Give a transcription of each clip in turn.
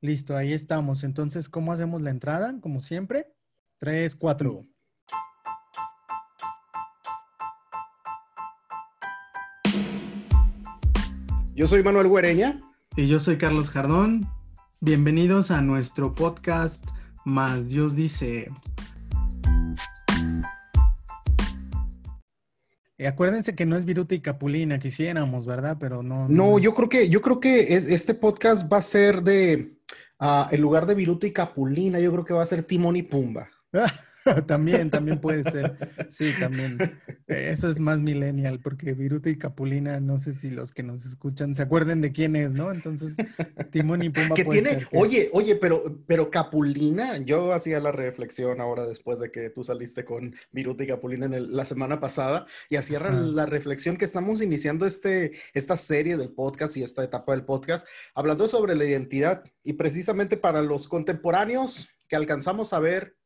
Listo, ahí estamos. Entonces, ¿cómo hacemos la entrada? Como siempre. Tres, cuatro. Yo soy Manuel Güereña. Y yo soy Carlos Jardón. Bienvenidos a nuestro podcast Más Dios dice. Acuérdense que no es Viruta y Capulina, quisiéramos, ¿verdad? Pero no. No, yo creo que, yo creo que este podcast va a ser de, uh, en lugar de Viruta y Capulina, yo creo que va a ser Timón y Pumba. también, también puede ser. Sí, también. Eso es más millennial, porque Viruta y Capulina, no sé si los que nos escuchan se acuerden de quién es, ¿no? Entonces, Timón y Pumba puede ser. Oye, oye, pero, pero Capulina, yo hacía la reflexión ahora después de que tú saliste con Viruta y Capulina en la semana pasada, y hacía la reflexión que estamos iniciando este, esta serie del podcast y esta etapa del podcast, hablando sobre la identidad, y precisamente para los contemporáneos que alcanzamos a ver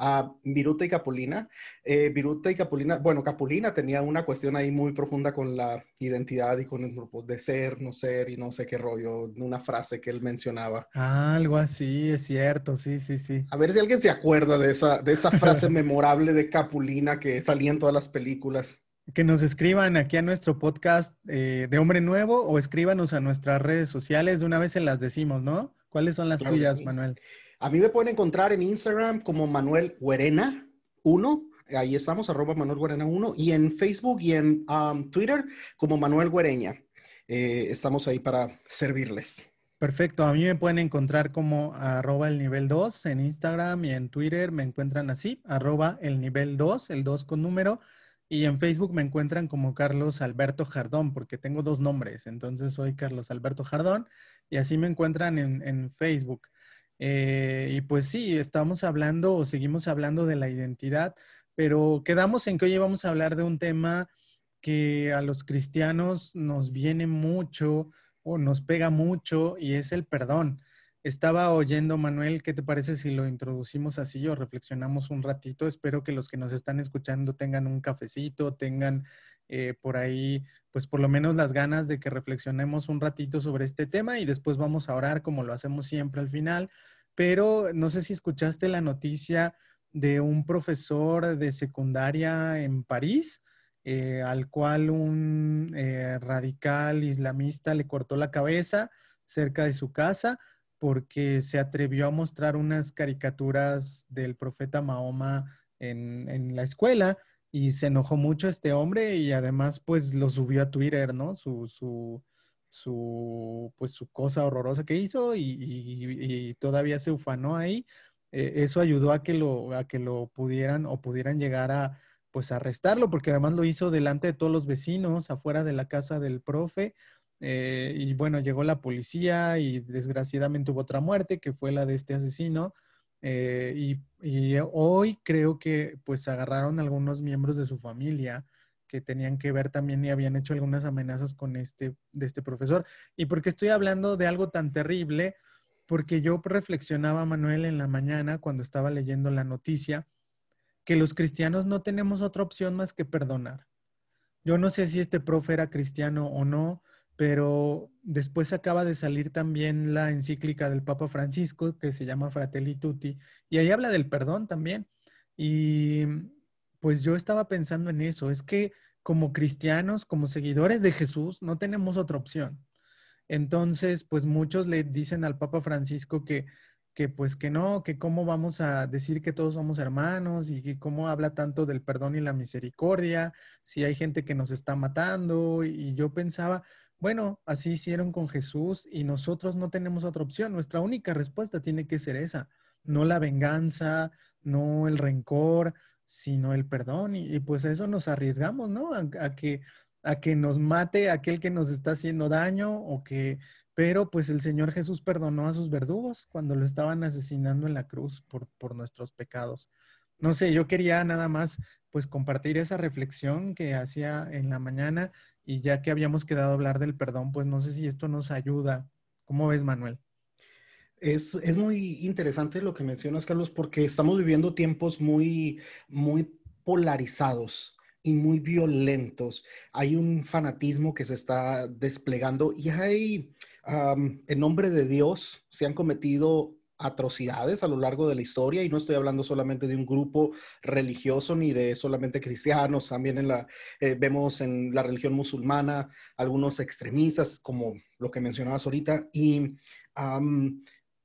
a Viruta y Capulina. Eh, Viruta y Capulina, bueno, Capulina tenía una cuestión ahí muy profunda con la identidad y con el grupo de ser, no ser y no sé qué rollo, una frase que él mencionaba. Ah, algo así, es cierto, sí, sí, sí. A ver si alguien se acuerda de esa, de esa frase memorable de Capulina que salía en todas las películas. Que nos escriban aquí a nuestro podcast eh, de Hombre Nuevo o escríbanos a nuestras redes sociales. De una vez se las decimos, ¿no? ¿Cuáles son las tuyas, Manuel? A mí me pueden encontrar en Instagram como Manuel Huerena 1. Ahí estamos, arroba Manuel Huerena 1. Y en Facebook y en um, Twitter como Manuel Huereña. Eh, estamos ahí para servirles. Perfecto. A mí me pueden encontrar como arroba el nivel 2 en Instagram y en Twitter me encuentran así, arroba el nivel 2, el 2 con número. Y en Facebook me encuentran como Carlos Alberto Jardón, porque tengo dos nombres. Entonces soy Carlos Alberto Jardón y así me encuentran en, en Facebook. Eh, y pues sí, estamos hablando o seguimos hablando de la identidad, pero quedamos en que hoy vamos a hablar de un tema que a los cristianos nos viene mucho o nos pega mucho y es el perdón. Estaba oyendo, Manuel, ¿qué te parece si lo introducimos así o reflexionamos un ratito? Espero que los que nos están escuchando tengan un cafecito, tengan eh, por ahí, pues por lo menos las ganas de que reflexionemos un ratito sobre este tema y después vamos a orar como lo hacemos siempre al final pero no sé si escuchaste la noticia de un profesor de secundaria en París, eh, al cual un eh, radical islamista le cortó la cabeza cerca de su casa porque se atrevió a mostrar unas caricaturas del profeta Mahoma en, la escuela y se enojó mucho este hombre y además pues lo subió a Twitter, ¿no? Su, su, su, pues, su cosa horrorosa que hizo y, todavía se ufanó ahí. Eh, eso ayudó a que, lo, a que lo pudieran o pudieran llegar a pues arrestarlo, porque además lo hizo delante de todos los vecinos, afuera de la casa del profe. Eh, y bueno, llegó la policía y desgraciadamente hubo otra muerte, que fue la de este asesino. Eh, y, y, hoy creo que pues agarraron algunos miembros de su familia que tenían que ver también y habían hecho algunas amenazas con este, de este profesor. ¿Y por qué estoy hablando de algo tan terrible? Porque yo reflexionaba, Manuel, en la mañana cuando estaba leyendo la noticia, que los cristianos no tenemos otra opción más que perdonar. Yo no sé si este profe era cristiano o no, pero después acaba de salir también la encíclica del Papa Francisco que se llama Fratelli Tutti y ahí habla del perdón también. Y pues yo estaba pensando en eso, es que como cristianos, como seguidores de Jesús, no tenemos otra opción. Entonces, pues muchos le dicen al Papa Francisco que, que pues que no, que cómo vamos a decir que todos somos hermanos y que cómo habla tanto del perdón y la misericordia, si hay gente que nos está matando. Y yo pensaba, bueno, así hicieron con Jesús y nosotros no tenemos otra opción. Nuestra única respuesta tiene que ser esa, no la venganza, no el rencor, sino el perdón. Y, pues a eso nos arriesgamos, ¿no? A, que, a que nos mate aquel que nos está haciendo daño o que... Pero pues el Señor Jesús perdonó a sus verdugos cuando lo estaban asesinando en la cruz por, por nuestros pecados. No sé, yo quería nada más pues compartir esa reflexión que hacía en la mañana y ya que habíamos quedado a hablar del perdón, pues no sé si esto nos ayuda. ¿Cómo ves, Manuel? Es, muy interesante lo que mencionas, Carlos, porque estamos viviendo tiempos muy, muy polarizados. y muy violentos. Hay un fanatismo que se está desplegando y hay, en nombre de Dios, se han cometido atrocidades a lo largo de la historia y no estoy hablando solamente de un grupo religioso ni de solamente cristianos, también en la, eh, vemos en la religión musulmana algunos extremistas como lo que mencionabas ahorita y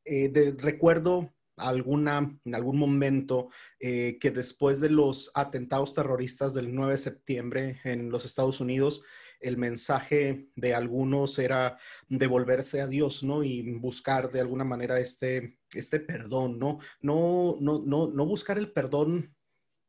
eh, recuerdo alguna, en algún momento eh, que después de los atentados terroristas del 9 de septiembre en los Estados Unidos, el mensaje de algunos era devolverse a Dios, ¿no? Y buscar de alguna manera este, este perdón, ¿no? No, no, no, no buscar el perdón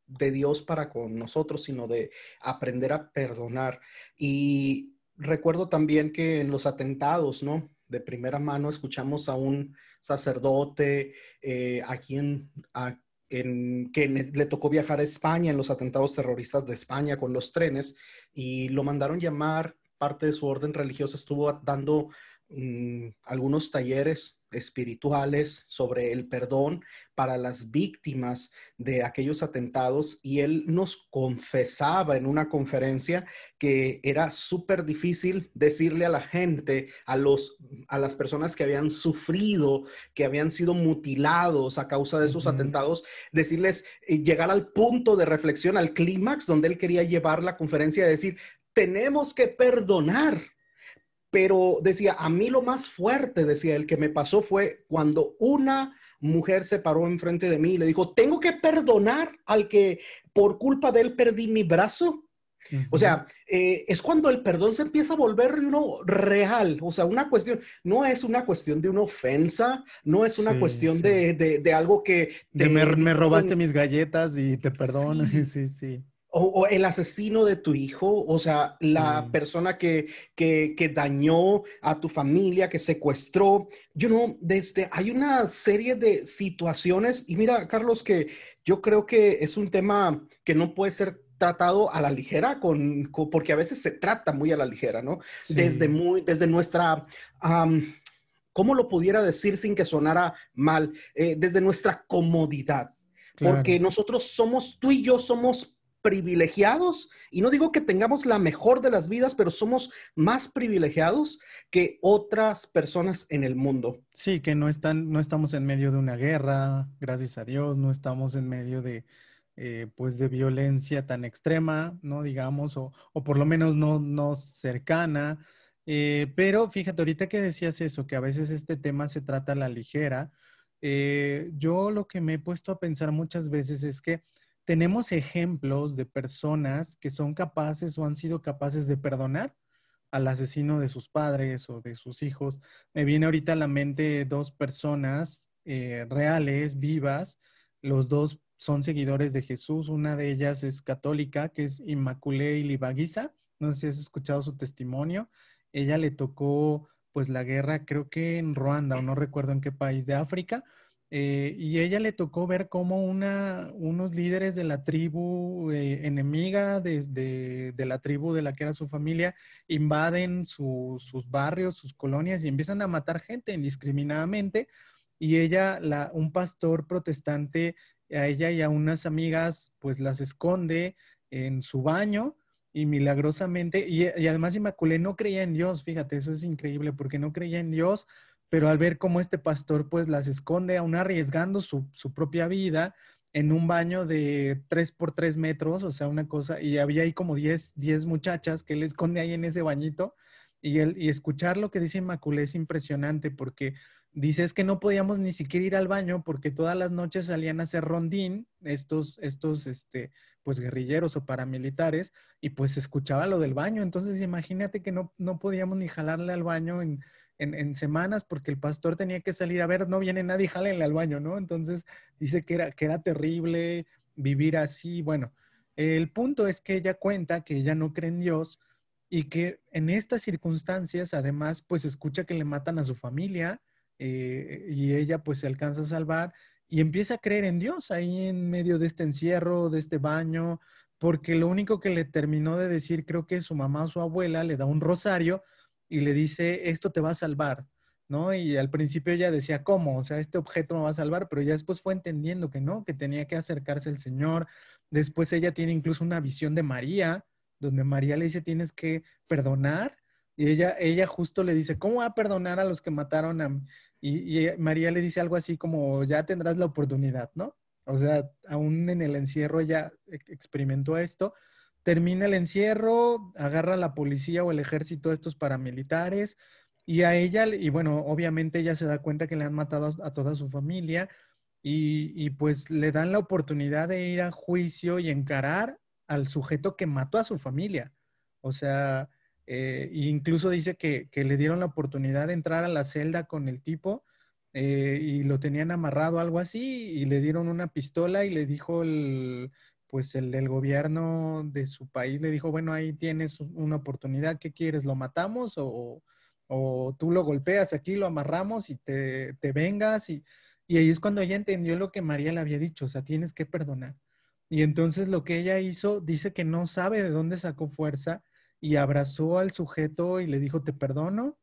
de Dios para con nosotros, sino de aprender a perdonar. Y recuerdo también que en los atentados, ¿no? De primera mano escuchamos a un sacerdote eh, a quien, a, en, que le tocó viajar a España en los atentados terroristas de España con los trenes y lo mandaron llamar, parte de su orden religiosa estuvo dando mm, algunos talleres espirituales sobre el perdón para las víctimas de aquellos atentados y él nos confesaba en una conferencia que era súper difícil decirle a la gente, a, los, a las personas que habían sufrido, que habían sido mutilados a causa de esos atentados, decirles, eh, llegar al punto de reflexión, al clímax donde él quería llevar la conferencia y decir, tenemos que perdonar pero decía, a mí lo más fuerte, decía él, que me pasó fue cuando una mujer se paró enfrente de mí y le dijo, tengo que perdonar al que por culpa de él perdí mi brazo. O sea, eh, es cuando el perdón se empieza a volver uno real. O sea, una cuestión, no es una cuestión de una ofensa, no es una cuestión De, de, algo que... de me, me, robaste mis galletas y te perdono. sí. sí o, el asesino de tu hijo, o sea, la persona que, que, que, dañó a tu familia, que secuestró. Yo no, desde, hay una serie de situaciones, y mira, Carlos, que yo creo que es un tema que no puede ser tratado a la ligera, con, porque a veces se trata muy a la ligera, ¿no? Desde, muy, desde nuestra... ¿Cómo lo pudiera decir sin que sonara mal? Eh, desde nuestra comodidad. Porque nosotros somos, tú y yo somos privilegiados, y no digo que tengamos la mejor de las vidas, pero somos más privilegiados que otras personas en el mundo. Sí, que no, están, no estamos en medio de una guerra, gracias a Dios, no estamos en medio de, eh, pues de violencia tan extrema, ¿no? Digamos, o, o por lo menos no, no cercana. Eh, pero fíjate, ahorita que decías eso, que a veces este tema se trata a la ligera, eh, yo lo que me he puesto a pensar muchas veces es que tenemos ejemplos de personas que son capaces o han sido capaces de perdonar al asesino de sus padres o de sus hijos. Me viene ahorita a la mente dos personas eh, reales, vivas. Los dos son seguidores de Jesús. Una de ellas es católica, que es Inmaculée Ilibagiza. No sé si has escuchado su testimonio. Ella le tocó pues la guerra, creo que en Ruanda o no recuerdo en qué país de África, eh, y ella le tocó ver cómo unos líderes de la tribu eh, enemiga de, la tribu de la que era su familia invaden sus barrios, sus colonias y empiezan a matar gente indiscriminadamente. Y ella, la, un pastor protestante, a ella y a unas amigas, pues las esconde en su baño y milagrosamente, y, y además Inmaculé no creía en Dios, fíjate, eso es increíble, porque no creía en Dios, pero al ver cómo este pastor pues las esconde, aún arriesgando su, propia vida en un baño de 3 por 3 metros, o sea, una cosa, y había ahí como 10, 10 muchachas que él esconde ahí en ese bañito, y, él, y escuchar lo que dice Inmaculé es impresionante porque dice es que no podíamos ni siquiera ir al baño porque todas las noches salían a hacer rondín estos, estos, este, pues guerrilleros o paramilitares y pues escuchaba lo del baño. Entonces imagínate que no, no podíamos ni jalarle al baño en, en, semanas porque el pastor tenía que salir a ver, no viene nadie, jálenle al baño, ¿no? Entonces dice que era, que era terrible vivir así. Bueno, el punto es que ella cuenta que ella no cree en Dios y que en estas circunstancias además pues escucha que le matan a su familia eh, y ella pues se alcanza a salvar y empieza a creer en Dios ahí en medio de este encierro, de este baño, porque lo único que le terminó de decir, creo que su mamá o su abuela le da un rosario y le dice, esto te va a salvar. ¿no? Y al principio ella decía, ¿cómo? O sea, este objeto me va a salvar, pero ya después fue entendiendo que no, que tenía que acercarse al Señor. Después ella tiene incluso una visión de María, donde María le dice, tienes que perdonar. Y ella, ella justo le dice, ¿cómo va a perdonar a los que mataron a... Y, y María le dice algo así como, ya tendrás la oportunidad, ¿no? O sea, aún en el encierro ella experimentó esto. Termina el encierro, agarra a la policía o el ejército estos paramilitares y a ella, y bueno, obviamente ella se da cuenta que le han matado a, toda su familia y, pues le dan la oportunidad de ir a juicio y encarar al sujeto que mató a su familia. O sea, eh, incluso dice que, que, le dieron la oportunidad de entrar a la celda con el tipo eh, y lo tenían amarrado, algo así, y le dieron una pistola y le dijo el, pues el del gobierno de su país, le dijo, bueno, ahí tienes una oportunidad, ¿qué quieres? ¿Lo matamos o, o tú lo golpeas aquí, lo amarramos y te, te vengas? Y, y ahí es cuando ella entendió lo que María le había dicho, o sea, tienes que perdonar. Y entonces lo que ella hizo, dice que no sabe de dónde sacó fuerza y abrazó al sujeto y le dijo, te perdono.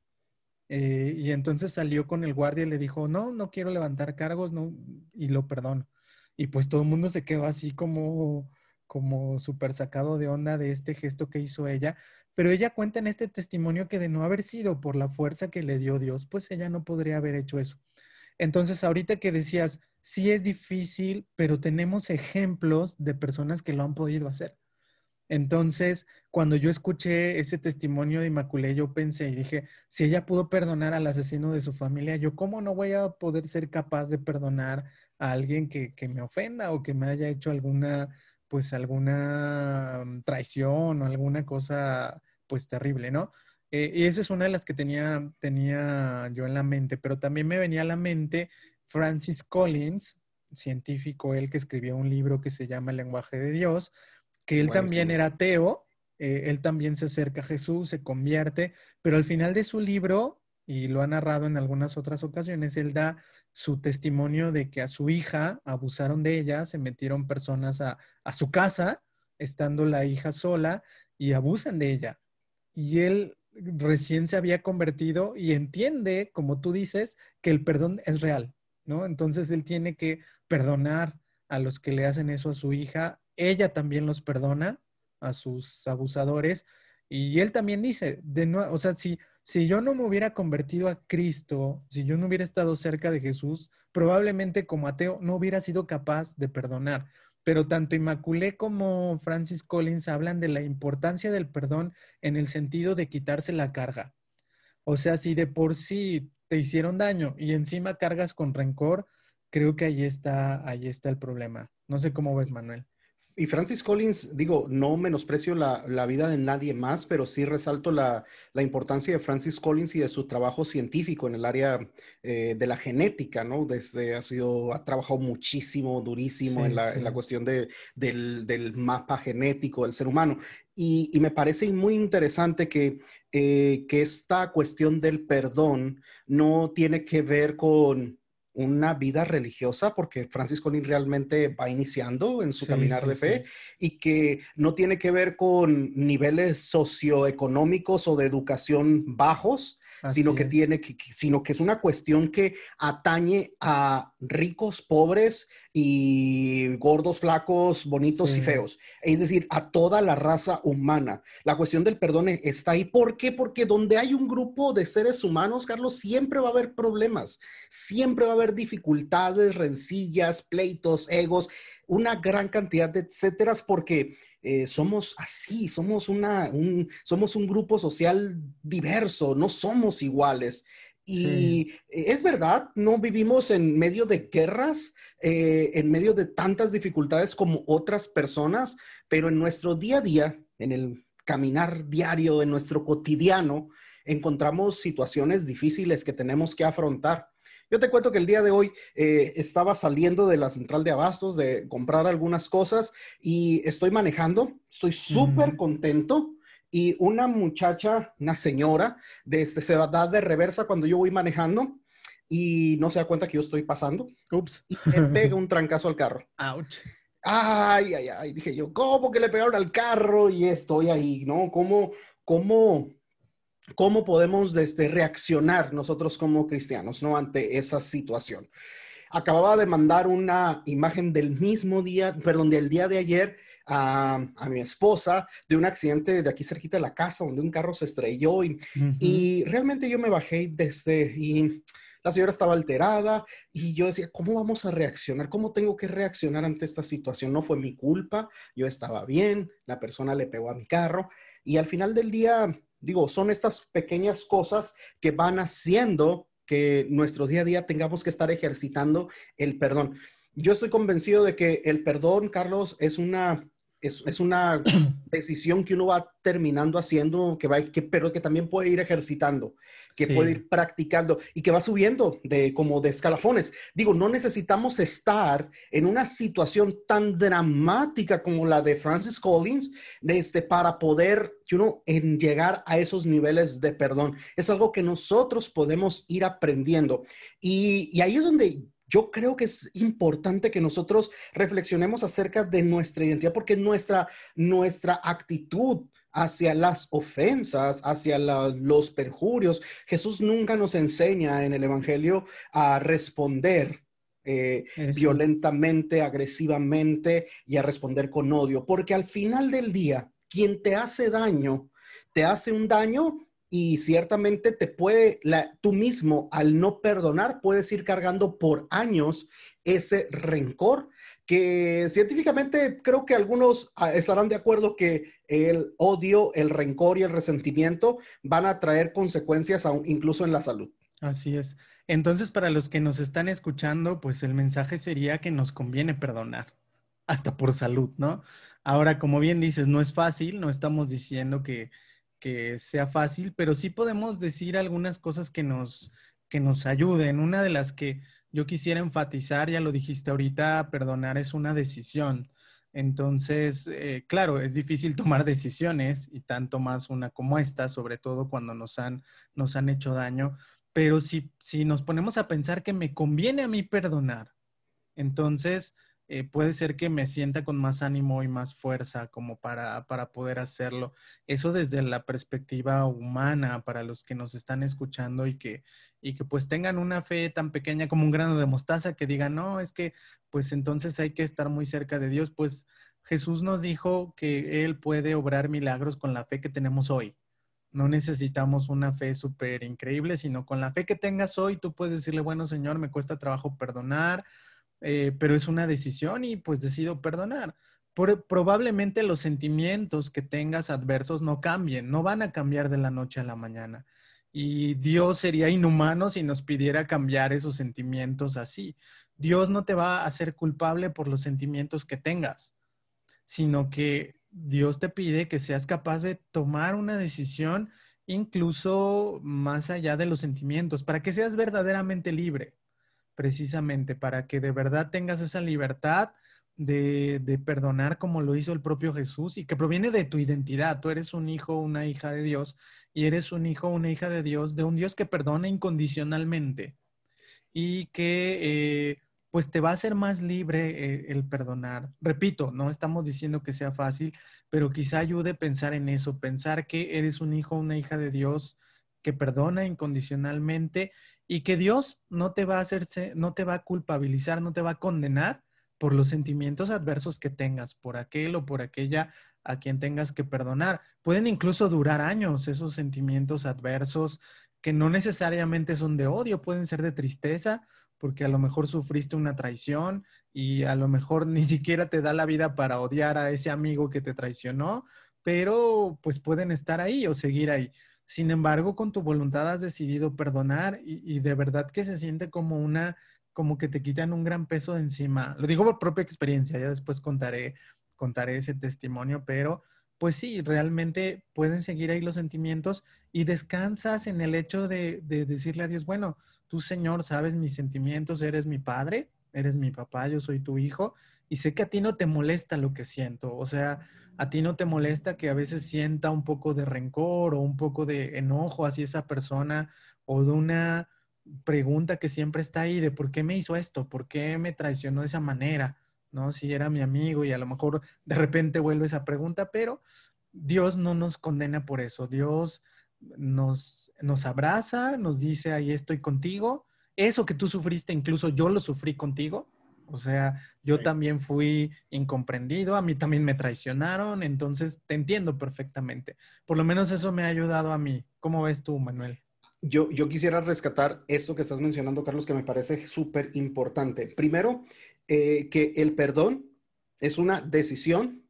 Eh, y entonces salió con el guardia y le dijo, no, no quiero levantar cargos, no, y lo perdono. Y pues todo el mundo se quedó así como, como súper sacado de onda de este gesto que hizo ella. Pero ella cuenta en este testimonio que de no haber sido por la fuerza que le dio Dios, pues ella no podría haber hecho eso. Entonces, ahorita que decías, sí es difícil, pero tenemos ejemplos de personas que lo han podido hacer. Entonces, cuando yo escuché ese testimonio de Inmaculé, yo pensé y dije, si ella pudo perdonar al asesino de su familia, yo cómo no voy a poder ser capaz de perdonar a alguien que, me ofenda o que me haya hecho alguna, pues alguna mm, traición o alguna cosa, pues terrible, ¿no? Eh, y esa es una de las que tenía, tenía yo en la mente, pero también me venía a la mente Francis Collins, científico, él que escribió un libro que se llama El lenguaje de Dios, que él también era ateo, eh, él también se acerca a Jesús, se convierte, pero al final de su libro, y lo ha narrado en algunas otras ocasiones, él da su testimonio de que a su hija abusaron de ella, se metieron personas a, a su casa, estando la hija sola, y abusan de ella. Y él recién se había convertido y entiende, como tú dices, que el perdón es real, ¿no? Entonces él tiene que perdonar a los que le hacen eso a su hija ella también los perdona a sus abusadores y él también dice, de nuevo, o sea, si, si yo no me hubiera convertido a Cristo, si yo no hubiera estado cerca de Jesús, probablemente como ateo no hubiera sido capaz de perdonar. Pero tanto Inmaculé como Francis Collins hablan de la importancia del perdón en el sentido de quitarse la carga. O sea, si de por sí te hicieron daño y encima cargas con rencor, creo que ahí está, ahí está el problema. No sé cómo ves, Manuel. Y Francis Collins, digo, no menosprecio la, la vida de nadie más, pero sí resalto la, la, importancia de Francis Collins y de su trabajo científico en el área eh, de la genética, ¿no? Desde ha sido, ha trabajado muchísimo, durísimo en, la, en, la, cuestión de, del, del, mapa genético del ser humano. Y, y me parece muy interesante que, eh, que esta cuestión del perdón no tiene que ver con una vida religiosa, porque Francis Collins realmente va iniciando en su caminar de fe y que no tiene que ver con niveles socioeconómicos o de educación bajos, sino que tiene que, sino que es una cuestión que atañe a ricos, pobres y gordos, flacos, bonitos y feos. Es decir, a toda la raza humana. La cuestión del perdón está ahí. ¿Por qué? Porque donde hay un grupo de seres humanos, Carlos, siempre va a haber problemas, siempre va a haber dificultades, rencillas, pleitos, egos una gran cantidad de etcéteras porque eh, somos así, somos, una, un, somos un grupo social diverso, no somos iguales. Y es verdad, no vivimos en medio de guerras, eh, en medio de tantas dificultades como otras personas, pero en nuestro día a día, en el caminar diario, en nuestro cotidiano, encontramos situaciones difíciles que tenemos que afrontar. Yo te cuento que el día de hoy eh, estaba saliendo de la central de abastos de comprar algunas cosas y estoy manejando, estoy súper contento y una muchacha, una señora, de este, se da de reversa cuando yo voy manejando y no se da cuenta que yo estoy pasando. Ups. Y me pega un trancazo al carro. Ouch. Ay, ay, ay, dije yo, ¿cómo que le pegaron al carro? Y estoy ahí, ¿no? ¿Cómo, cómo cómo podemos desde reaccionar nosotros como cristianos, ¿no? Ante esa situación. Acababa de mandar una imagen del mismo día, perdón, del día de ayer a, mi esposa de un accidente de aquí cerquita de la casa donde un carro se estrelló y, y realmente yo me bajé desde y la señora estaba alterada y yo decía, ¿cómo vamos a reaccionar? ¿Cómo tengo que reaccionar ante esta situación? No fue mi culpa, yo estaba bien, la persona le pegó a mi carro y al final del día Digo, son estas pequeñas cosas que van haciendo que nuestro día a día tengamos que estar ejercitando el perdón. Yo estoy convencido de que el perdón, Carlos, es una es, una decisión que uno va terminando haciendo, que va, que, pero que también puede ir ejercitando, que puede ir practicando y que va subiendo de como de escalafones. Digo, no necesitamos estar en una situación tan dramática como la de Francis Collins este, para poder uno, en llegar a esos niveles de perdón. Es algo que nosotros podemos ir aprendiendo. Y, y ahí es donde yo creo que es importante que nosotros reflexionemos acerca de nuestra identidad porque nuestra, nuestra actitud hacia las ofensas, hacia los perjurios, Jesús nunca nos enseña en el Evangelio a responder eh, violentamente, agresivamente y a responder con odio, porque al final del día, quien te hace daño, te hace un daño y ciertamente te puede, tú mismo al no perdonar, puedes ir cargando por años ese rencor que científicamente creo que algunos ah, estarán de acuerdo que el odio, el rencor y el resentimiento van a traer consecuencias incluso en la salud. Así es. Entonces, para los que nos están escuchando, pues el mensaje sería que nos conviene perdonar, hasta por salud, ¿no? Ahora, como bien dices, no es fácil, no estamos diciendo que, que sea fácil, pero sí podemos decir algunas cosas que nos, que nos ayuden. Una de las que yo quisiera enfatizar, ya lo dijiste ahorita, perdonar es una decisión. Entonces, eh, claro, es difícil tomar decisiones y tanto más una como esta, sobre todo cuando nos han, nos han hecho daño. Pero si, si nos ponemos a pensar que me conviene a mí perdonar, entonces eh, puede ser que me sienta con más ánimo y más fuerza como para, para poder hacerlo. Eso desde la perspectiva humana para los que nos están escuchando y que, y que pues tengan una fe tan pequeña como un grano de mostaza que digan, no, es que pues entonces hay que estar muy cerca de Dios. Pues Jesús nos dijo que Él puede obrar milagros con la fe que tenemos hoy. No necesitamos una fe súper increíble, sino con la fe que tengas hoy, tú puedes decirle, bueno, Señor, me cuesta trabajo perdonar, eh, pero es una decisión y pues decido perdonar. probablemente los sentimientos que tengas adversos no cambien, no van a cambiar de la noche a la mañana. Y Dios sería inhumano si nos pidiera cambiar esos sentimientos así. Dios no te va a hacer culpable por los sentimientos que tengas, sino que Dios te pide que seas capaz de tomar una decisión incluso más allá de los sentimientos, para que seas verdaderamente libre precisamente para que de verdad tengas esa libertad de, perdonar como lo hizo el propio Jesús y que proviene de tu identidad. Tú eres un hijo, una hija de Dios y eres un hijo, una hija de Dios, de un Dios que perdona incondicionalmente y que eh, pues te va a hacer más libre eh, el perdonar. Repito, no estamos diciendo que sea fácil, pero quizá ayude a pensar en eso, pensar que eres un hijo, una hija de Dios que perdona incondicionalmente y que Dios no te va a hacerse, no te va a culpabilizar, no te va a condenar por los sentimientos adversos que tengas, por aquel o por aquella a quien tengas que perdonar. Pueden incluso durar años esos sentimientos adversos que no necesariamente son de odio, pueden ser de tristeza, porque a lo mejor sufriste una traición y a lo mejor ni siquiera te da la vida para odiar a ese amigo que te traicionó, pero pues pueden estar ahí o seguir ahí. Sin embargo, con tu voluntad has decidido perdonar y, de verdad que se siente como una, como que te quitan un gran peso de encima. Lo digo por propia experiencia, ya después contaré, contaré ese testimonio, pero pues sí, realmente pueden seguir ahí los sentimientos y descansas en el hecho de, de decirle a Dios, bueno, tú Señor sabes mis sentimientos, eres mi padre, eres mi papá, yo soy tu hijo y sé que a ti no te molesta lo que siento, o sea, a ti no te molesta que a veces sienta un poco de rencor o un poco de enojo hacia esa persona o de una pregunta que siempre está ahí de por qué me hizo esto, por qué me traicionó de esa manera, ¿no? Si era mi amigo y a lo mejor de repente vuelve esa pregunta, pero Dios no nos condena por eso. Dios nos, nos abraza, nos dice, ahí estoy contigo. Eso que tú sufriste, incluso yo lo sufrí contigo. O sea, yo también fui incomprendido, a mí también me traicionaron, entonces te entiendo perfectamente. Por lo menos eso me ha ayudado a mí. ¿Cómo ves tú, Manuel? Yo, yo quisiera rescatar esto que estás mencionando, Carlos, que me parece súper importante. Primero, eh, que el perdón es una decisión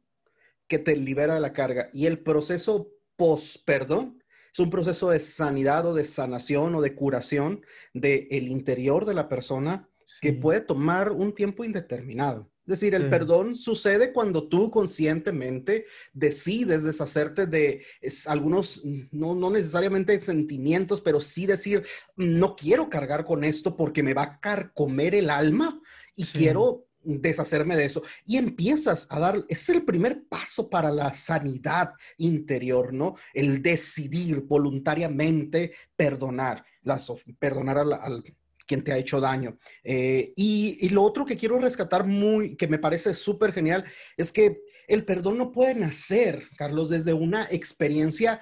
que te libera de la carga y el proceso post-perdón es un proceso de sanidad o de sanación o de curación del el interior de la persona que puede tomar un tiempo indeterminado. Es decir, el perdón sucede cuando tú conscientemente decides deshacerte de algunos, no, no, necesariamente sentimientos, pero sí decir, no quiero cargar con esto porque me va a carcomer el alma y quiero deshacerme de eso. Y empiezas a dar, es el primer paso para la sanidad interior, ¿no? El decidir voluntariamente perdonar, las, perdonar al, quien te ha hecho daño. Eh, y, lo otro que quiero rescatar muy, que me parece súper genial, es que el perdón no puede nacer, Carlos, desde una experiencia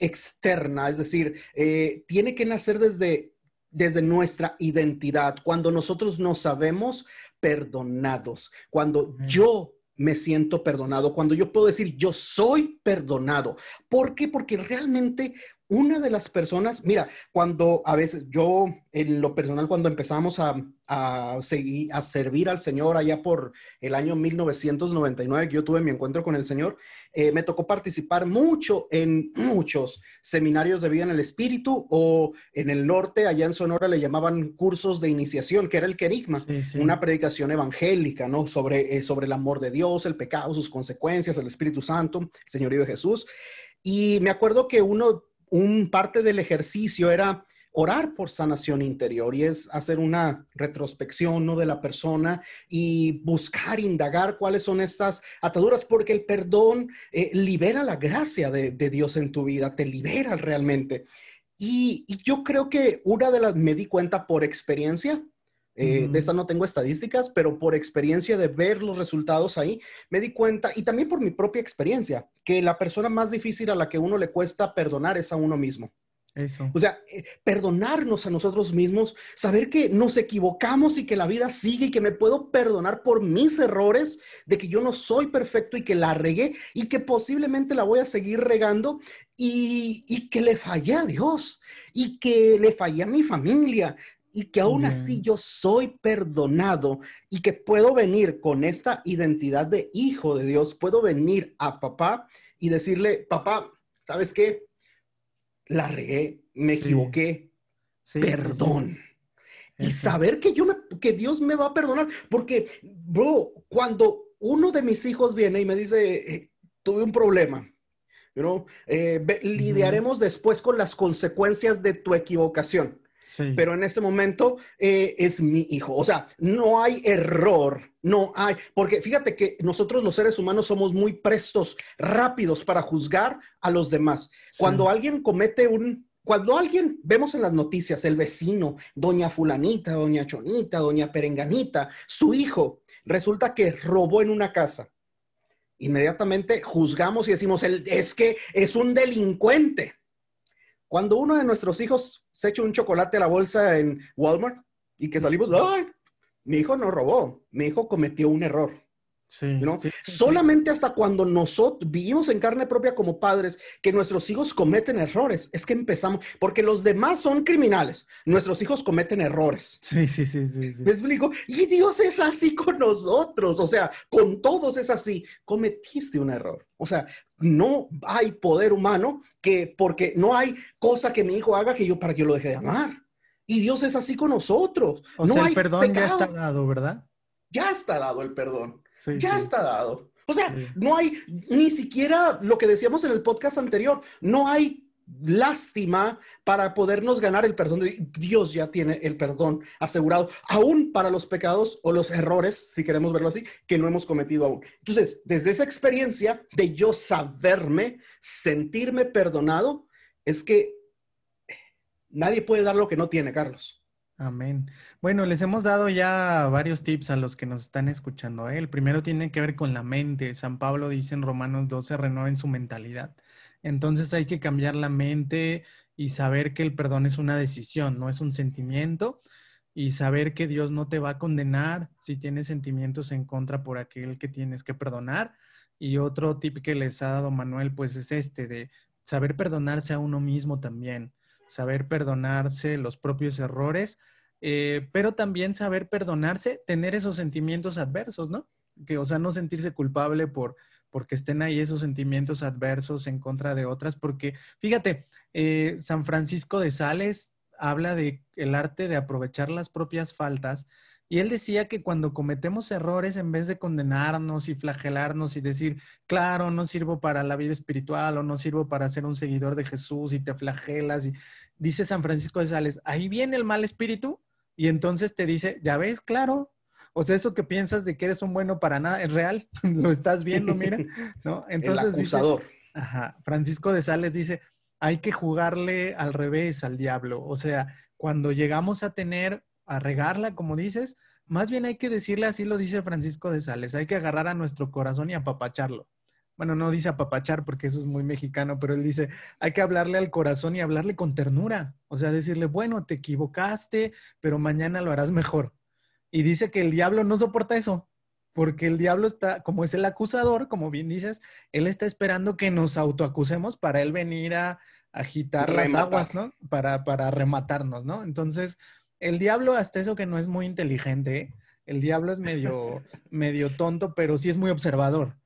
externa, es decir, eh, tiene que nacer desde, desde nuestra identidad. Cuando nosotros no sabemos perdonados, cuando yo me siento perdonado, cuando yo puedo decir yo soy perdonado. ¿Por qué? Porque realmente una de las personas, mira, cuando a veces yo, en lo personal, cuando empezamos a, seguir, a servir al Señor allá por el año 1999, que yo tuve mi encuentro con el Señor, eh, me tocó participar mucho en muchos seminarios de vida en el Espíritu o en el norte, allá en Sonora le llamaban cursos de iniciación, que era el querigma, una predicación evangélica, ¿no? Sobre, eh, sobre el amor de Dios, el pecado, sus consecuencias, el Espíritu Santo, el Señorío de Jesús. Y me acuerdo que uno un parte del ejercicio era orar por sanación interior y es hacer una retrospección ¿no? de la persona y buscar, indagar cuáles son estas ataduras, porque el perdón eh, libera la gracia de, Dios en tu vida, te libera realmente. Y, yo creo que una de las, me di cuenta por experiencia, eh, de esta no tengo estadísticas, pero por experiencia de ver los resultados ahí, me di cuenta, y también por mi propia experiencia, que la persona más difícil a la que uno le cuesta perdonar es a uno mismo. Eso. O sea, eh, perdonarnos a nosotros mismos, saber que nos equivocamos y que la vida sigue y que me puedo perdonar por mis errores, de que yo no soy perfecto y que la regué y que posiblemente la voy a seguir regando y, y que le fallé a Dios y que le fallé a mi familia y que aún así yo soy perdonado y que puedo venir con esta identidad de hijo de Dios, puedo venir a papá y decirle, papá, ¿sabes qué? La regué, me equivoqué, perdón. y saber que yo me, que Dios me va a perdonar, porque, bro, cuando uno de mis hijos viene y me dice, eh, tuve un problema, you eh, lidiaremos después con las consecuencias de tu equivocación. Pero en ese momento eh, es mi hijo. O sea, no hay error, no hay, porque fíjate que nosotros los seres humanos somos muy prestos, rápidos para juzgar a los demás. Cuando alguien comete un, cuando alguien, vemos en las noticias, el vecino, doña fulanita, doña chonita, doña perenganita, su hijo, resulta que robó en una casa. Inmediatamente juzgamos y decimos, es que es un delincuente. Cuando uno de nuestros hijos se echa un chocolate a la bolsa en Walmart y que salimos, ¡ay! Mi hijo no robó, mi hijo cometió un error. Sí, Solamente hasta cuando nosotros vivimos en carne propia como padres, que nuestros hijos cometen errores, es que empezamos, porque los demás son criminales, nuestros hijos cometen errores. Sí, sí, sí, sí. ¿Me explico? Y Dios es así con nosotros, o sea, con todos es así. Cometiste un error. O sea, no hay poder humano que, porque no hay cosa que mi hijo haga que yo para que yo lo deje de amar. Y Dios es así con nosotros. O no sea, el perdón ya está dado, ¿verdad? Ya está dado el perdón ya está dado. O sea, no hay ni siquiera lo que decíamos en el podcast anterior, no hay lástima para podernos ganar el perdón. Dios ya tiene el perdón asegurado, aún para los pecados o los errores, si queremos verlo así, que no hemos cometido aún. Entonces, desde esa experiencia de yo saberme, sentirme perdonado, es que nadie puede dar lo que no tiene, Carlos. Amén. Bueno, les hemos dado ya varios tips a los que nos están escuchando. ¿eh? El primero tiene que ver con la mente. San Pablo dice en Romanos 12, renueven su mentalidad. Entonces hay que cambiar la mente y saber que el perdón es una decisión, no es un sentimiento, y saber que Dios no te va a condenar si tienes sentimientos en contra por aquel que tienes que perdonar. Y otro tip que les ha dado Manuel, pues es este, de saber perdonarse a uno mismo también, saber perdonarse los propios errores, eh, pero también saber perdonarse, tener esos sentimientos adversos, ¿no? Que, o sea, no sentirse culpable por porque estén ahí esos sentimientos adversos en contra de otras, porque fíjate, eh, San Francisco de Sales habla de el arte de aprovechar las propias faltas y él decía que cuando cometemos errores, en vez de condenarnos y flagelarnos y decir, claro, no sirvo para la vida espiritual o no sirvo para ser un seguidor de Jesús y te flagelas, y dice San Francisco de Sales, ahí viene el mal espíritu y entonces te dice, ya ves, claro. O sea, eso que piensas de que eres un bueno para nada es real, lo estás viendo, mira, ¿no? Entonces el acusador. ajá, Francisco de Sales dice, hay que jugarle al revés al diablo. O sea, cuando llegamos a tener, a regarla, como dices, más bien hay que decirle, así lo dice Francisco de Sales, hay que agarrar a nuestro corazón y apapacharlo. Bueno, no dice apapachar porque eso es muy mexicano, pero él dice, hay que hablarle al corazón y hablarle con ternura. O sea, decirle, bueno, te equivocaste, pero mañana lo harás mejor. Y dice que el diablo no soporta eso, porque el diablo está, como es el acusador, como bien dices, él está esperando que nos autoacusemos para él venir a agitar las aguas, ¿no? Para, para rematarnos, ¿no? Entonces, el diablo, hasta eso que no es muy inteligente, el diablo es medio, medio tonto, pero sí es muy observador.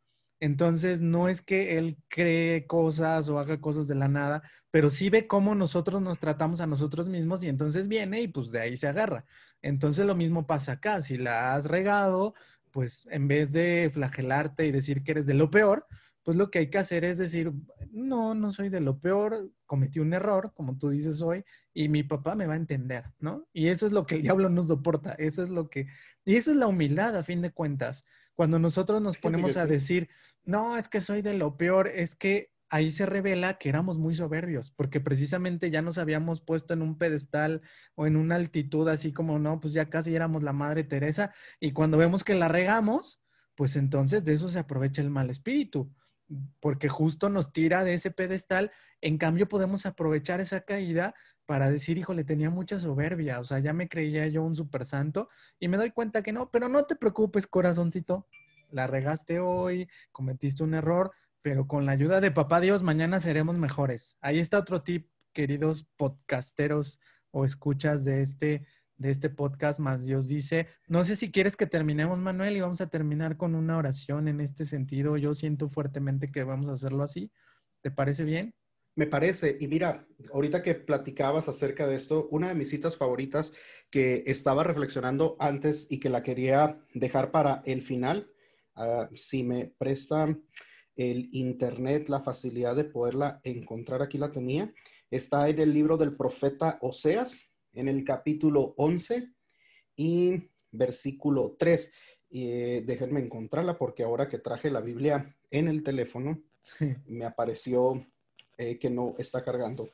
Entonces, no es que él cree cosas o haga cosas de la nada, pero sí ve cómo nosotros nos tratamos a nosotros mismos y entonces viene y pues de ahí se agarra. Entonces, lo mismo pasa acá. Si la has regado, pues en vez de flagelarte y decir que eres de lo peor, pues lo que hay que hacer es decir, no, no soy de lo peor, cometí un error, como tú dices hoy, y mi papá me va a entender, ¿no? Y eso es lo que el diablo nos soporta, eso es lo que, y eso es la humildad a fin de cuentas. Cuando nosotros nos ponemos a decir, no, es que soy de lo peor, es que ahí se revela que éramos muy soberbios, porque precisamente ya nos habíamos puesto en un pedestal o en una altitud así como, no, pues ya casi éramos la Madre Teresa, y cuando vemos que la regamos, pues entonces de eso se aprovecha el mal espíritu, porque justo nos tira de ese pedestal, en cambio podemos aprovechar esa caída para decir, híjole, tenía mucha soberbia, o sea, ya me creía yo un super santo y me doy cuenta que no, pero no te preocupes, corazoncito, la regaste hoy, cometiste un error, pero con la ayuda de papá Dios, mañana seremos mejores. Ahí está otro tip, queridos podcasteros o escuchas de este, de este podcast, más Dios dice, no sé si quieres que terminemos, Manuel, y vamos a terminar con una oración en este sentido. Yo siento fuertemente que vamos a hacerlo así. ¿Te parece bien? Me parece, y mira, ahorita que platicabas acerca de esto, una de mis citas favoritas que estaba reflexionando antes y que la quería dejar para el final, ah, si me prestan el Internet, la facilidad de poderla encontrar, aquí la tenía, está en el libro del profeta Oseas, en el capítulo 11 y versículo 3. Eh, déjenme encontrarla porque ahora que traje la Biblia en el teléfono, me apareció eh, que no está cargando.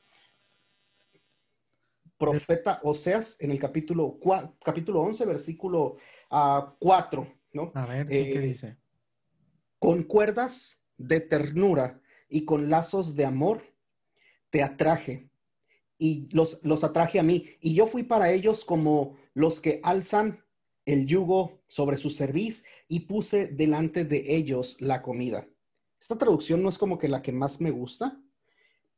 Profeta Oseas en el capítulo, capítulo 11, versículo 4, ah, ¿no? A ver, ¿sí ¿qué eh, dice? Con cuerdas de ternura y con lazos de amor te atraje y los, los atraje a mí. Y yo fui para ellos como los que alzan el yugo sobre su cerviz y puse delante de ellos la comida. Esta traducción no es como que la que más me gusta,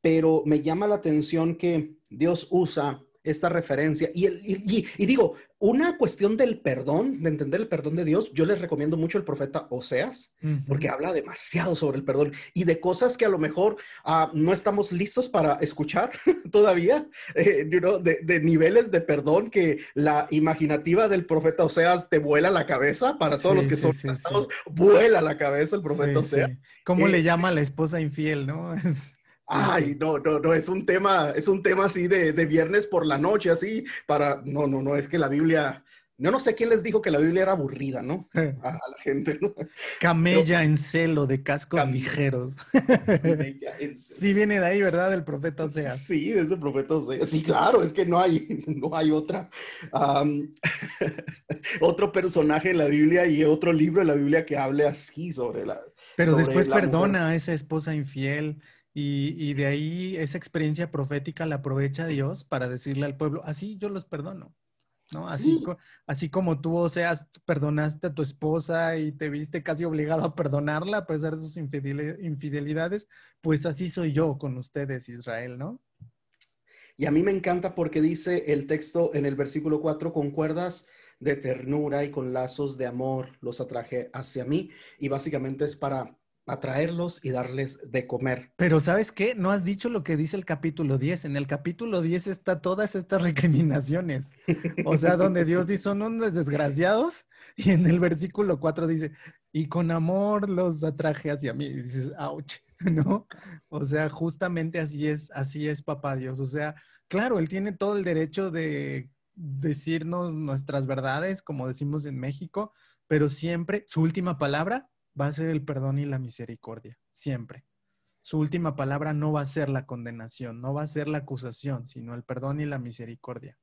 pero me llama la atención que Dios usa esta referencia. Y, y, digo, una cuestión del perdón, de entender el perdón de Dios, yo les recomiendo mucho el profeta Oseas, porque habla demasiado sobre el perdón y de cosas que a lo mejor ah, no estamos listos para escuchar todavía, eh, de, niveles de perdón que la imaginativa del profeta Oseas te vuela la cabeza, para todos los que son casados, vuela la cabeza el profeta Oseas. ¿Cómo le eh, llama a la esposa infiel, no? Ay, no, no, no, es un tema, es un tema así de, viernes por la noche, así, para, no, no, no, es que la Biblia, yo no sé quién les dijo que la Biblia era aburrida, ¿no? A, la gente, ¿no? Camella en celo de cascos ligeros. Sí viene de ahí, ¿verdad? El profeta Osea. Sí, es el profeta Osea. Sí, claro, es que no hay, no hay otra, otro personaje en la Biblia y otro libro en la Biblia que hable así sobre la... Pero después perdona a esa esposa infiel Y, de ahí esa experiencia profética la aprovecha Dios para decirle al pueblo, así yo los perdono. ¿no? Así, así como tú, o sea, perdonaste a tu esposa y te viste casi obligado a perdonarla a pesar de sus infidelidades, pues así soy yo con ustedes, Israel, ¿no? Y a mí me encanta porque dice el texto en el versículo 4, con cuerdas de ternura y con lazos de amor los atraje hacia mí. Y básicamente es para atraerlos y darles de comer. Pero ¿sabes qué? No has dicho lo que dice el capítulo 10. En el capítulo 10 está todas estas recriminaciones. O sea, donde Dios dice, son unos desgraciados. Y en el versículo 4 dice, y con amor los atraje hacia mí. Y dices, ouch. ¿no? O sea, justamente así es, así es papá Dios. O sea, claro, él tiene todo el derecho de decirnos nuestras verdades, como decimos en México, pero siempre su última palabra va a ser el perdón y la misericordia, siempre. Su última palabra no va a ser la condenación, no va a ser la acusación, sino el perdón y la misericordia.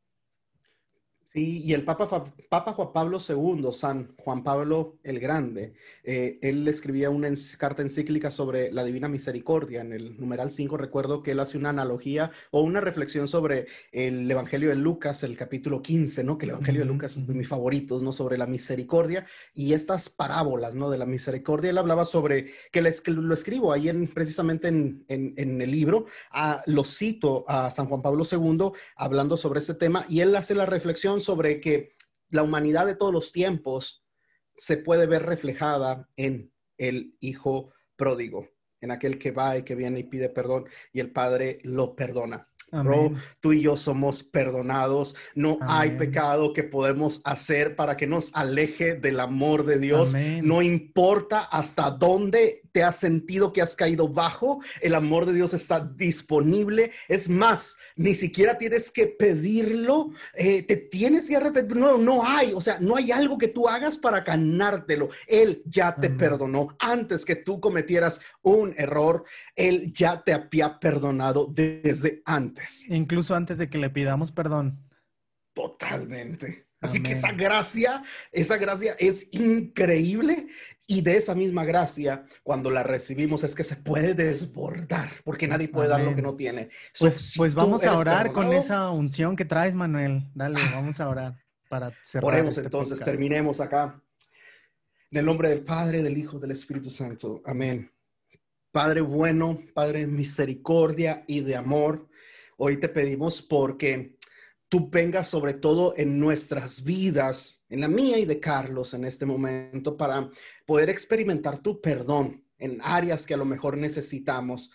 Sí, y el Papa, Papa Juan Pablo II, San Juan Pablo el Grande, eh, él escribía una carta encíclica sobre la Divina Misericordia. En el numeral 5 recuerdo que él hace una analogía o una reflexión sobre el Evangelio de Lucas, el capítulo 15, ¿no? Que el Evangelio de Lucas es de mis favoritos, ¿no? Sobre la misericordia y estas parábolas, ¿no? De la misericordia. Él hablaba sobre, que, lo escribo ahí en, precisamente en, en, el libro, a, lo cito a San Juan Pablo II hablando sobre este tema y él hace la reflexión sobre que la humanidad de todos los tiempos se puede ver reflejada en el hijo pródigo, en aquel que va y que viene y pide perdón y el padre lo perdona. Bro, tú y yo somos perdonados. No hay pecado que podemos hacer para que nos aleje del amor de Dios. No importa hasta dónde te has sentido que has caído bajo, el amor de Dios está disponible. Es más, ni siquiera tienes que pedirlo, eh, te tienes que arrepentir. No, no hay, o sea, no hay algo que tú hagas para ganártelo. Él ya te perdonó antes que tú cometieras un error. Él ya te había perdonado desde antes. Incluso antes de que le pidamos perdón. Totalmente. Así que esa gracia, esa gracia es increíble y de esa misma gracia, cuando la recibimos, es que se puede desbordar, porque nadie puede dar lo que no tiene. Pues, pues vamos a orar con esa unción que traes, Manuel. Dale, ah. vamos a orar para cerrar. Oremos este entonces, terminemos acá. En el nombre del Padre, del Hijo, del Espíritu Santo. Amén. Padre bueno, Padre misericordia y de amor, hoy te pedimos porque tú vengas sobre todo en nuestras vidas, en la mía y de Carlos en este momento, para poder experimentar tu perdón en áreas que a lo mejor necesitamos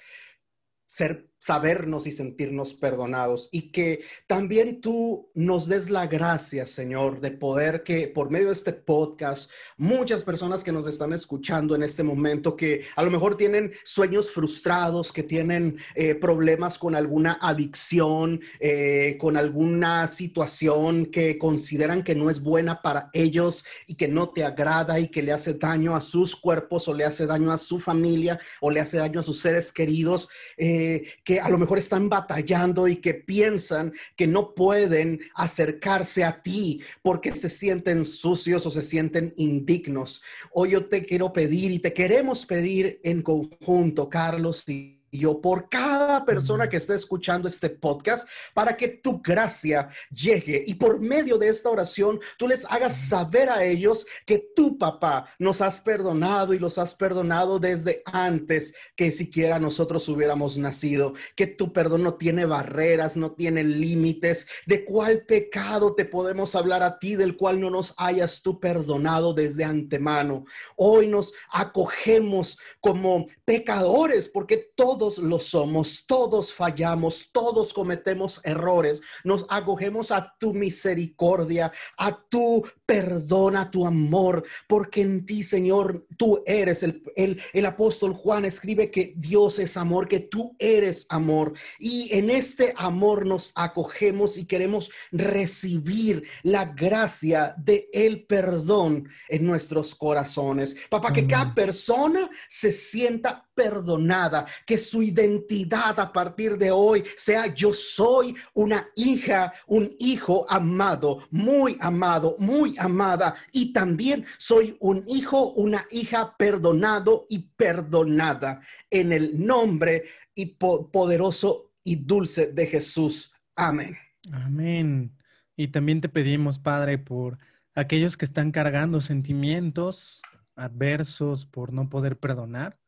ser sabernos y sentirnos perdonados y que también tú nos des la gracia, Señor, de poder que por medio de este podcast, muchas personas que nos están escuchando en este momento, que a lo mejor tienen sueños frustrados, que tienen eh, problemas con alguna adicción, eh, con alguna situación que consideran que no es buena para ellos y que no te agrada y que le hace daño a sus cuerpos o le hace daño a su familia o le hace daño a sus seres queridos, eh, a lo mejor están batallando y que piensan que no pueden acercarse a ti porque se sienten sucios o se sienten indignos. Hoy yo te quiero pedir y te queremos pedir en conjunto, Carlos y yo por cada persona que esté escuchando este podcast para que tu gracia llegue y por medio de esta oración tú les hagas saber a ellos que tu papá nos has perdonado y los has perdonado desde antes que siquiera nosotros hubiéramos nacido, que tu perdón no tiene barreras, no tiene límites, de cuál pecado te podemos hablar a ti del cual no nos hayas tú perdonado desde antemano. Hoy nos acogemos como pecadores porque todo todos lo somos, todos fallamos, todos cometemos errores. Nos acogemos a tu misericordia, a tu perdón, a tu amor, porque en ti, Señor, tú eres el, el, el apóstol Juan escribe que Dios es amor, que tú eres amor. Y en este amor nos acogemos y queremos recibir la gracia de el perdón en nuestros corazones. Papá, que cada persona se sienta perdonada, que su identidad a partir de hoy sea yo soy una hija, un hijo amado, muy amado, muy amada, y también soy un hijo, una hija perdonado y perdonada en el nombre y poderoso y dulce de Jesús. Amén. Amén. Y también te pedimos, Padre, por aquellos que están cargando sentimientos adversos por no poder perdonar,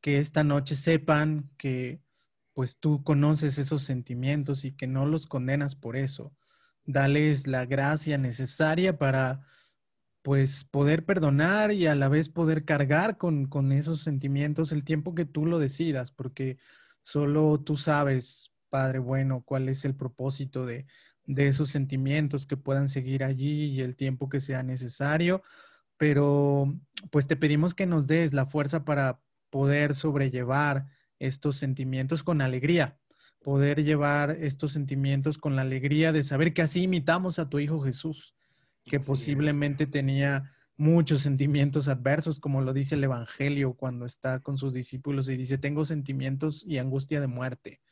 que esta noche sepan que pues tú conoces esos sentimientos y que no los condenas por eso. Dales la gracia necesaria para pues poder perdonar y a la vez poder cargar con, con esos sentimientos el tiempo que tú lo decidas, porque solo tú sabes, Padre bueno, cuál es el propósito de, de esos sentimientos que puedan seguir allí y el tiempo que sea necesario, pero pues te pedimos que nos des la fuerza para poder sobrellevar estos sentimientos con alegría, poder llevar estos sentimientos con la alegría de saber que así imitamos a tu Hijo Jesús, que posiblemente tenía muchos sentimientos adversos, como lo dice el Evangelio cuando está con sus discípulos y dice, tengo sentimientos y angustia de muerte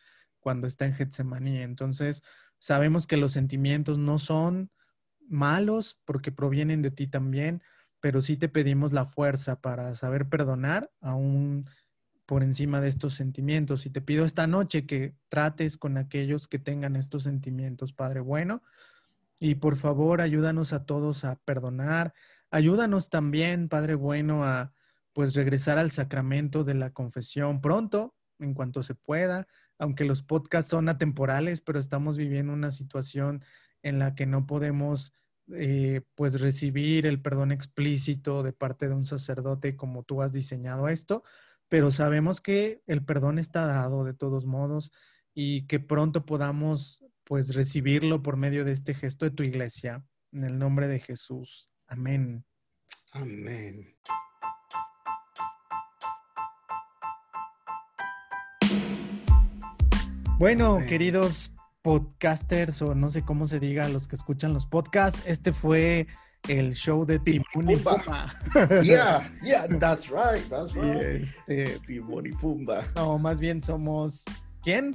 cuando está en Getsemaní. Entonces, sabemos que los sentimientos no son malos porque provienen de ti también, pero sí te pedimos la fuerza para saber perdonar aún por encima de estos sentimientos. Y te pido esta noche que trates con aquellos que tengan estos sentimientos, Padre bueno. Y por favor, ayúdanos a todos a perdonar. Ayúdanos también, Padre bueno, a pues regresar al sacramento de la confesión pronto, en cuanto se pueda, aunque los podcasts son atemporales, pero estamos viviendo una situación en la que no podemos eh, pues recibir el perdón explícito de parte de un sacerdote como tú has diseñado esto, pero sabemos que el perdón está dado de todos modos y que pronto podamos pues recibirlo por medio de este gesto de tu iglesia. En el nombre de Jesús. Amén. Amén. Bueno, queridos podcasters o no sé cómo se diga los que escuchan los podcasts, este fue el show de Timón y Pumba. Yeah, yeah, that's right, that's right. Este, Timón y Pumba. No, más bien somos ¿quién?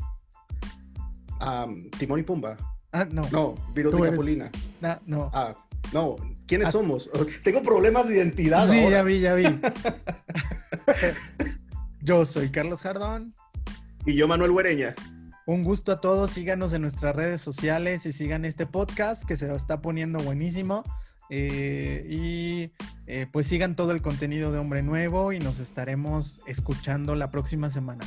Um, Timón y Pumba. Ah, no. No, Viruta y Capulina. No. Ah, no. ¿Quiénes ah. somos? Tengo problemas de identidad. Sí, ya vi, ya vi. yo soy Carlos Jardón. Y yo, Manuel Huereña. Un gusto a todos, síganos en nuestras redes sociales y sigan este podcast que se está poniendo buenísimo. Eh, y eh, pues sigan todo el contenido de Hombre Nuevo y nos estaremos escuchando la próxima semana.